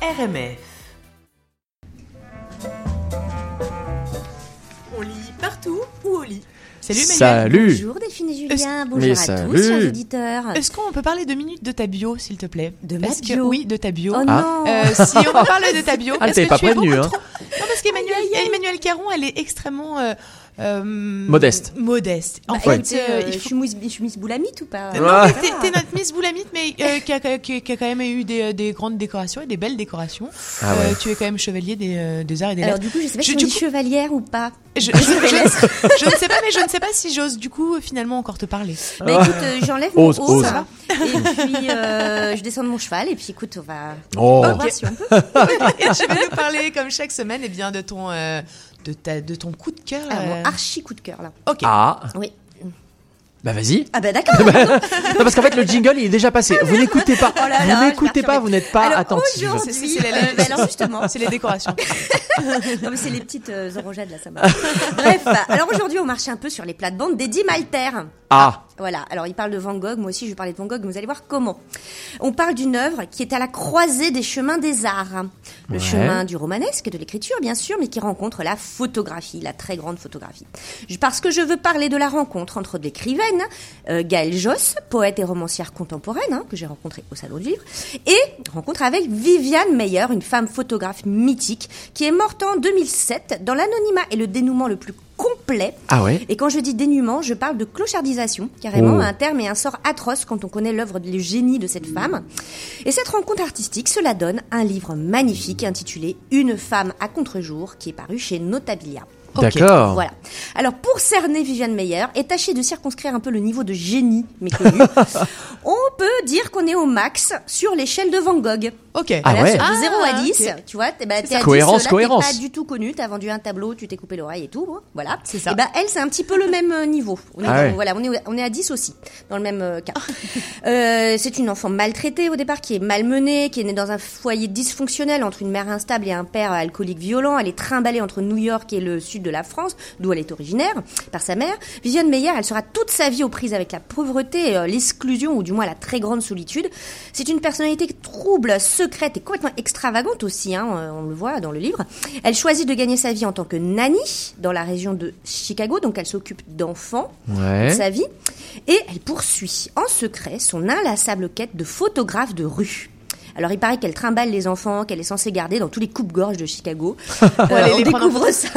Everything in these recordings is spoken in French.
RMF. On lit partout ou au lit Salut Emmanuel. Salut Bonjour Delphine et Est-ce- Julien, Mais bonjour à salut. tous, chers auditeurs. Est-ce qu'on peut parler deux minutes de ta bio, s'il te plaît? De ma Est-ce que- bio Oui, de ta bio. Oh Ah. non Euh, si on parle de ta bio, Ah, est-ce que pas tu es prévenu, beaucoup hein. trop- Non, parce qu'Emmanuel Emmanuel Caron, elle est extrêmement euh, euh, Modeste. Modeste. En Bah, fait, euh, euh, je, suis Miss, je suis Miss Boulamite ou pas? Mais t'es, notre Miss Boulamite, mais euh, qui, a, qui, qui a quand même eu des, des grandes décorations et des belles décorations. Ah ouais. Euh, tu es quand même chevalier des, des arts et des Alors lettres. du coup, je sais pas Je- si dit coup- chevalière ou pas. Je, je, je- je ne sais pas, mais je ne sais pas si j'ose du coup finalement encore te parler. Mais écoute, euh, j'enlève mon haut, ça va. Et puis, euh, je descends de mon cheval, et puis écoute, on va, Oh. on va voir si on peut. Et je vais nous parler comme chaque semaine, et bien de ton euh, de ta de ton coup de cœur. Euh, mon archi coup de cœur, là. Ok. Ah Oui. Bah vas-y Ah bah d'accord. Non parce qu'en fait le jingle il est déjà passé. Vous n'écoutez pas. Oh là là, vous n'écoutez pas, vous n'êtes pas Alors, attentif. aujourd'hui, C'est- euh, bah, alors justement, C'est les décorations. non mais c'est les petites euh, orangades là, ça marche. Bref, bah, alors aujourd'hui, on marche un peu sur les plates-bandes d'Eddie Malter. Ah Voilà, alors il parle de Van Gogh, moi aussi je vais parler de Van Gogh, mais vous allez voir comment. On parle d'une œuvre qui est à la croisée des chemins des arts. Le Ouais. chemin du romanesque, de l'écriture bien sûr, mais qui rencontre la photographie, la très grande photographie. Parce que je veux parler de la rencontre entre l'écrivaine euh, Gaëlle Josse, poète et romancière contemporaine, hein, que j'ai rencontrée au Salon du Livre, et rencontre avec Viviane Meyer, une femme photographe mythique, qui est morte en 2007 dans l'anonymat et le dénouement le plus Ah ouais et quand je dis dénuement, je parle de clochardisation, carrément, Oh. un terme et un sort atroce quand on connaît l'œuvre, le génie de cette femme. Et cette rencontre artistique, cela donne un livre magnifique intitulé Une femme à contre-jour, qui est paru chez Notabilia. D'accord. Voilà. Alors, pour cerner Viviane Meyer et tâcher de circonscrire un peu le niveau de génie méconnu, on peut dire qu'on est au max sur l'échelle de Van Gogh. Ok. Ah Voilà, ouais. sur de Ah, 0 à 10, ok. tu vois, t'es bah, t'es à 10, Cohérence, là, cohérence. t'es pas du tout connu, t'as vendu un tableau, tu t'es coupé l'oreille et tout, bon, voilà. C'est ça. Et bah, elle, c'est un petit peu le même euh, niveau. On est, Ah ouais. voilà, on est, on est à 10 aussi, dans le même euh, cas. Euh, c'est une enfant maltraitée au départ, qui est malmenée, qui est née dans un foyer dysfonctionnel entre une mère instable et un père alcoolique violent. Elle est trimballée entre New York et le sud de la France, d'où elle est originaire, par sa mère. Viviane Meyer, elle sera toute sa vie aux prises avec la pauvreté, euh, l'exclusion, ou du moins la très grande solitude. C'est une personnalité trouble, secrète et complètement extravagante aussi, hein, on le voit dans le livre. Elle choisit de gagner sa vie en tant que nanny dans la région de Chicago, donc elle s'occupe d'enfants Ouais. de sa vie, et elle poursuit en secret son inlassable quête de photographe de rue. Alors il paraît qu'elle trimballe les enfants qu'elle est censée garder dans tous les coupes-gorges de Chicago. Euh, aller on les prendre en découvre ça.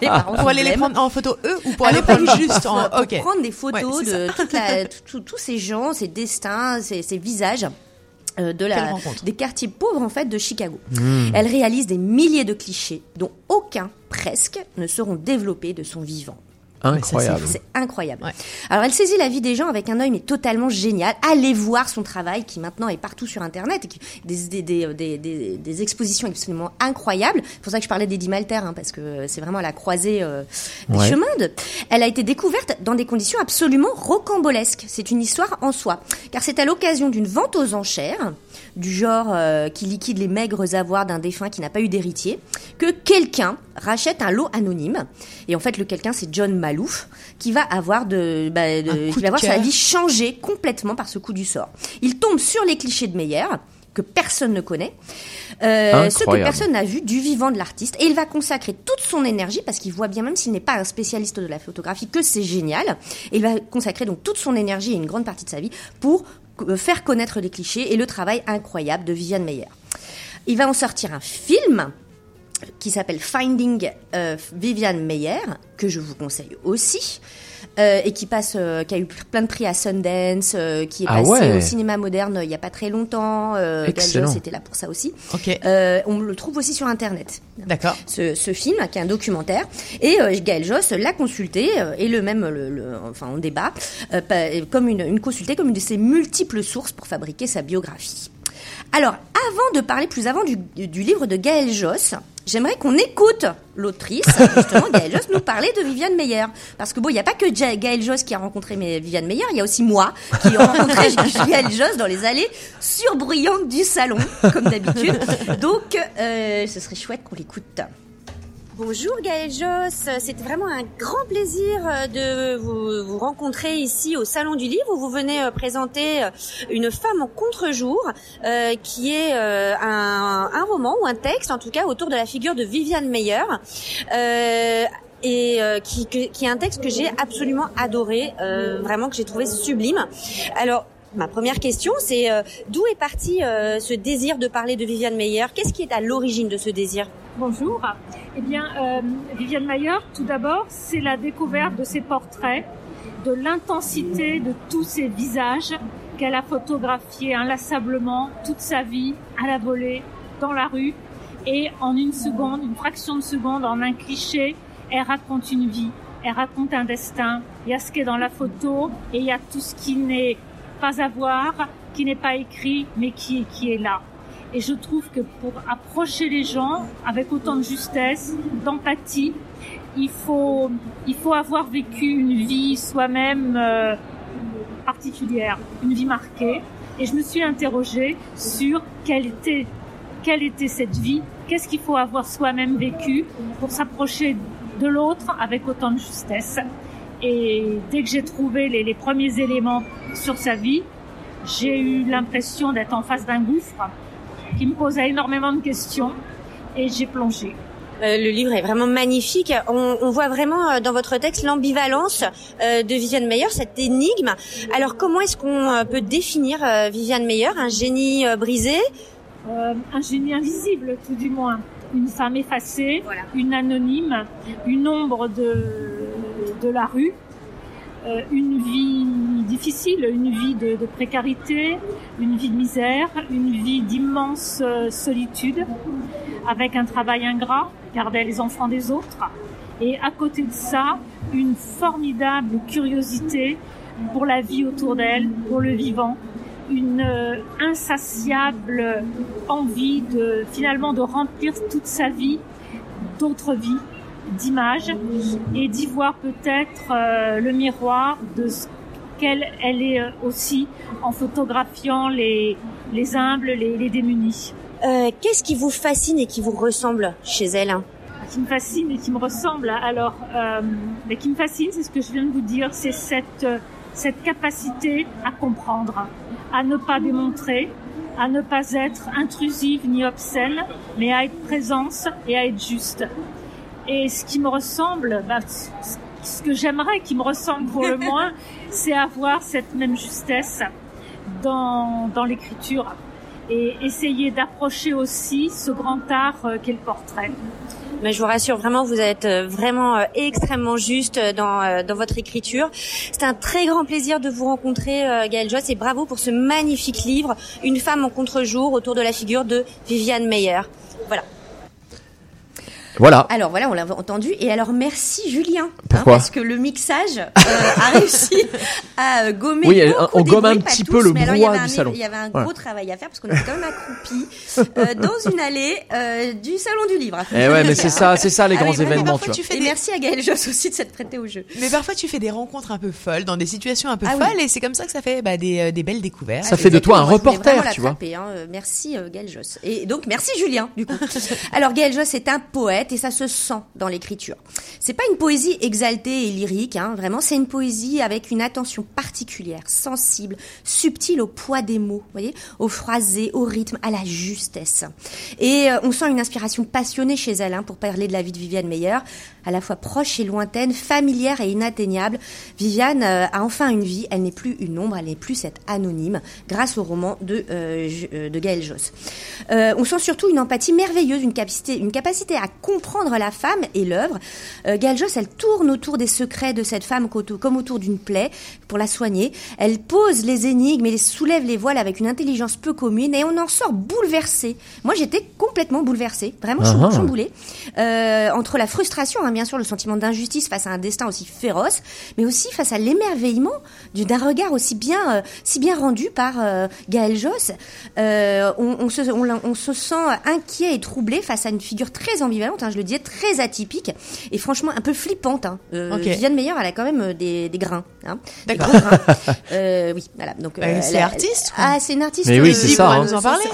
les parents Pour aller les prendre en photo eux ou pour Ah aller prendre juste en. Pour prendre des photos Ouais, de toute la- tout- tout- tous ces gens, ces destins, ces, ces visages. Euh, de la, des quartiers pauvres en fait de Chicago. Hmm. Elle réalise des milliers de clichés dont aucun presque ne seront développés de son vivant. Incroyable. C'est incroyable. Ouais. Alors elle saisit la vie des gens avec un œil mais totalement génial. Allez voir son travail qui maintenant est partout sur internet et qui des, des, des, des, des- des expositions absolument incroyables. C'est pour ça que je parlais d'Eddie Malter hein, parce que c'est vraiment à la croisée euh, des Ouais. chemins. De... Elle a été découverte dans des conditions absolument rocambolesques. C'est une histoire en soi car c'est à l'occasion d'une vente aux enchères du genre euh, qui liquide les maigres avoirs d'un défunt qui n'a pas eu d'héritier que quelqu'un rachète un lot anonyme. Et en fait le quelqu'un c'est John Malouf qui va avoir de, bah, de- qui va voir sa vie changer complètement par ce coup du sort. Il tombe sur les clichés de Meyer que personne ne connaît, euh, ce que personne n'a vu du vivant de l'artiste, et il va consacrer toute son énergie parce qu'il voit bien même s'il n'est pas un spécialiste de la photographie que c'est génial, et il va consacrer donc toute son énergie et une grande partie de sa vie pour faire connaître les clichés et le travail incroyable de Viviane Meyer. Il va en sortir un film qui s'appelle Finding euh, Viviane Meyer, que je vous conseille aussi, euh, et qui passe, euh, qui a eu plein de prix à Sundance, euh, qui est Ah passé ouais. au cinéma moderne euh, il y a pas très longtemps. Euh, Gal Excellent. Joss était là pour ça aussi. Ok. Euh, on le trouve aussi sur Internet D'accord. ce, ce film, qui est un documentaire. Et euh, Gaël Joss l'a consulté, euh, et le même, le, le- enfin on débat, euh, comme une, une consultée comme une de ses multiples sources pour fabriquer sa biographie. Alors, avant de parler plus avant du, du livre de Gaël Joss, j'aimerais qu'on écoute l'autrice, justement, Gaël Joss, nous parler de Viviane Meyer. Parce que bon, il n'y a pas que Ja- Gaël Joss qui a rencontré Viviane Meyer, il y a aussi moi qui ai rencontré Gaël Joss dans les allées surbruyantes du salon, comme d'habitude. Donc, euh, ce serait chouette qu'on l'écoute. Bonjour Gaël Joss, c'est vraiment un grand plaisir euh, de vous, rencontrer ici au Salon du Livre où vous venez euh, présenter euh, une femme en contre-jour euh, qui est euh, un, roman ou un texte en tout cas autour de la figure de Viviane Meyer. Euh, et qui, est un texte que j'ai absolument adoré, vraiment que j'ai trouvé sublime. Alors, Ma première question, c'est euh, d'où est parti euh, ce désir de parler de Viviane Meyer? Qu'est-ce qui est à l'origine de ce désir? Bonjour. Eh bien, euh, Viviane Meyer, tout d'abord, c'est la découverte de ses portraits, de l'intensité de tous ses visages qu'elle a photographiés inlassablement toute sa vie, à la volée, dans la rue, et en une seconde, une fraction de seconde, en un cliché, elle raconte une vie, elle raconte un destin. Il y a ce qui est dans la photo et il y a tout ce qui n'est pas à voir, qui n'est pas écrit, mais qui, qui est là. Et je trouve que pour approcher les gens avec autant de justesse, d'empathie, il faut, il faut avoir vécu une vie soi-même euh, particulière, une vie marquée. Et je me suis interrogée sur quelle était, quelle était cette vie, qu'est-ce qu'il faut avoir soi-même vécu pour s'approcher de l'autre avec autant de justesse? Et dès que j'ai trouvé les, les, premiers éléments sur sa vie, j'ai eu l'impression d'être en face d'un gouffre qui me posait énormément de questions et j'ai plongé. Euh, le livre est vraiment magnifique. On, on voit vraiment euh, dans votre texte l'ambivalence euh, de Viviane Meyer, cette énigme. Alors comment est-ce qu'on peut définir Viviane Meyer Un génie brisé? Un génie invisible, tout du moins. Une femme effacée, voilà. une anonyme, une ombre de, de la rue, une vie difficile, une vie de, de, précarité, une vie de misère, une vie d'immense euh, solitude, avec un travail ingrat, garder les enfants des autres, et à côté de ça, une formidable curiosité pour la vie autour d'elle, pour le vivant, une euh, insatiable envie de finalement de remplir toute sa vie d'autres vies d'images et d'y voir peut-être euh, le miroir de ce qu'elle elle est aussi en photographiant les, les humbles, les, les démunis. Euh, Qu'est-ce qui vous fascine et qui vous ressemble chez elle Qui me fascine et qui me ressemble. Alors, euh, mais qui me fascine, c'est ce que je viens de vous dire, c'est cette cette capacité à comprendre, à ne pas démontrer, à ne pas être intrusive ni obscène, mais à être présence et à être juste. Et ce qui me ressemble, bah, ce que j'aimerais qui me ressemble pour le moins, c'est avoir cette même justesse dans, dans l'écriture et essayer d'approcher aussi ce grand art qu'est le portrait. Mais je vous rassure vraiment, vous êtes vraiment extrêmement juste dans, dans votre écriture. C'est un très grand plaisir de vous rencontrer, Gaëlle Joss, et bravo pour ce magnifique livre, Une femme en contre-jour, autour de la figure de Viviane Meyer. Voilà. Voilà. Alors voilà, on l'a entendu. Et alors merci Julien. Pourquoi hein, Parce que le mixage euh, a réussi à gommer. Oui, on gomme un bruits, petit tous, peu le brouhaha il y avait du un, salon. Il y avait un Voilà. gros travail à faire parce qu'on était quand même accroupis euh, dans une allée euh, du salon du livre. Eh ouais, mais c'est ça, c'est ça les Ah grands oui, événements, parfois, tu vois. tu fais Et des- merci à Gaël Joss aussi de s'être prêté au jeu. Mais parfois, tu fais des rencontres un peu folles, dans des situations un peu Ah oui. folles, et c'est comme ça que ça fait bah, des, euh, des belles découvertes. Ça fait de toi un reporter, tu vois. hein. Euh, Merci euh, Gaël Joss. Et donc merci Julien du coup. Alors Gaël Joss est un poète et ça se sent dans l'écriture. C'est pas une poésie exaltée et lyrique, hein, vraiment c'est une poésie avec une attention particulière, sensible, subtile au poids des mots, vous voyez, au phrasé, au rythme, à la justesse. Et euh, on sent une inspiration passionnée chez elle hein, pour parler de la vie de Viviane Meyer, à la fois proche et lointaine, familière et inatteignable. Viviane euh, a enfin une vie, elle n'est plus une ombre, elle n'est plus cette anonyme, grâce au roman de, euh, Gaël Joss. Euh, on sent surtout une empathie merveilleuse, une capacité, une capacité à comprendre la femme et l'œuvre. Euh, Gaël Joss, elle tourne autour des secrets de cette femme comme autour d'une plaie pour la soigner. Elle pose les énigmes et les soulève les voiles avec une intelligence peu commune et on en sort bouleversé. Moi, j'étais complètement bouleversée, vraiment Ah ah. chamboulée, euh, entre la frustration, hein, bien sûr, le sentiment d'injustice face à un destin aussi féroce, mais aussi face à l'émerveillement du- d'un regard aussi bien, euh, si bien rendu par euh, Gaël Joss. Euh, on, on se, on, l'a- on se sent inquiet et troublé face à une figure très ambivalente. hein. Hein, je le disais, très atypique et franchement un peu flippante. Hein. Euh, Ok. Viviane Meyer, elle a quand même euh, des, des grains. Hein, D'accord. Euh, oui, voilà. Donc, Bah, euh, c'est artiste, quoi. Ah, c'est une artiste. Mais oui, c'est ça, pourras hein. nous en parler.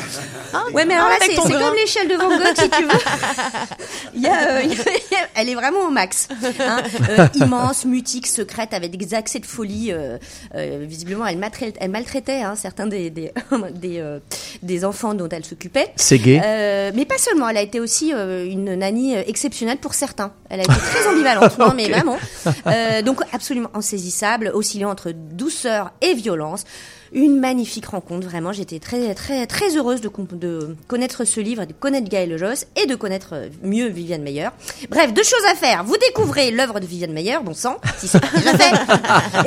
Hein Ouais, mais alors là, c'est comme l'échelle de Van Gogh, si tu veux. Il y a, euh, il y a- elle est vraiment au max. Hein. Euh, immense, mutique, secrète, avec des accès de folie. euh, euh, visiblement, elle maltraitait, elle maltraitait hein, certains des, des, des, euh, des enfants dont elle s'occupait. C'est gay. Euh, mais pas seulement, elle a été aussi euh, une nanny euh, exceptionnelle pour certains. Elle a été très ambivalente, non mais vraiment. Euh, donc absolument insaisissable, oscillant entre douceur et violence. Une magnifique rencontre, vraiment. J'étais très très très heureuse de, connaître ce livre, de connaître Gaël Joss et de connaître euh, mieux Viviane Meyer. Bref, deux choses à faire. Vous découvrez l'œuvre de Viviane Meyer, bon sang, si déjà fait,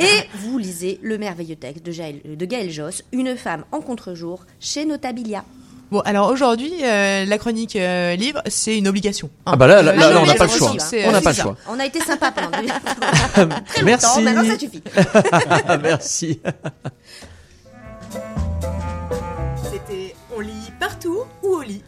et vous lisez le merveilleux texte de Gaël, de Gaël Joss, Une femme en contre-jour, chez Notabilia. Bon, alors aujourd'hui, euh, la chronique euh, livre, c'est une obligation. hein. Ah bah là, là, Euh, on n'a pas le choix. c'est- On n'a c'est pas le choix. On a été sympa pendant très longtemps, Merci. maintenant ça suffit. Merci. C'était On lit partout ou au lit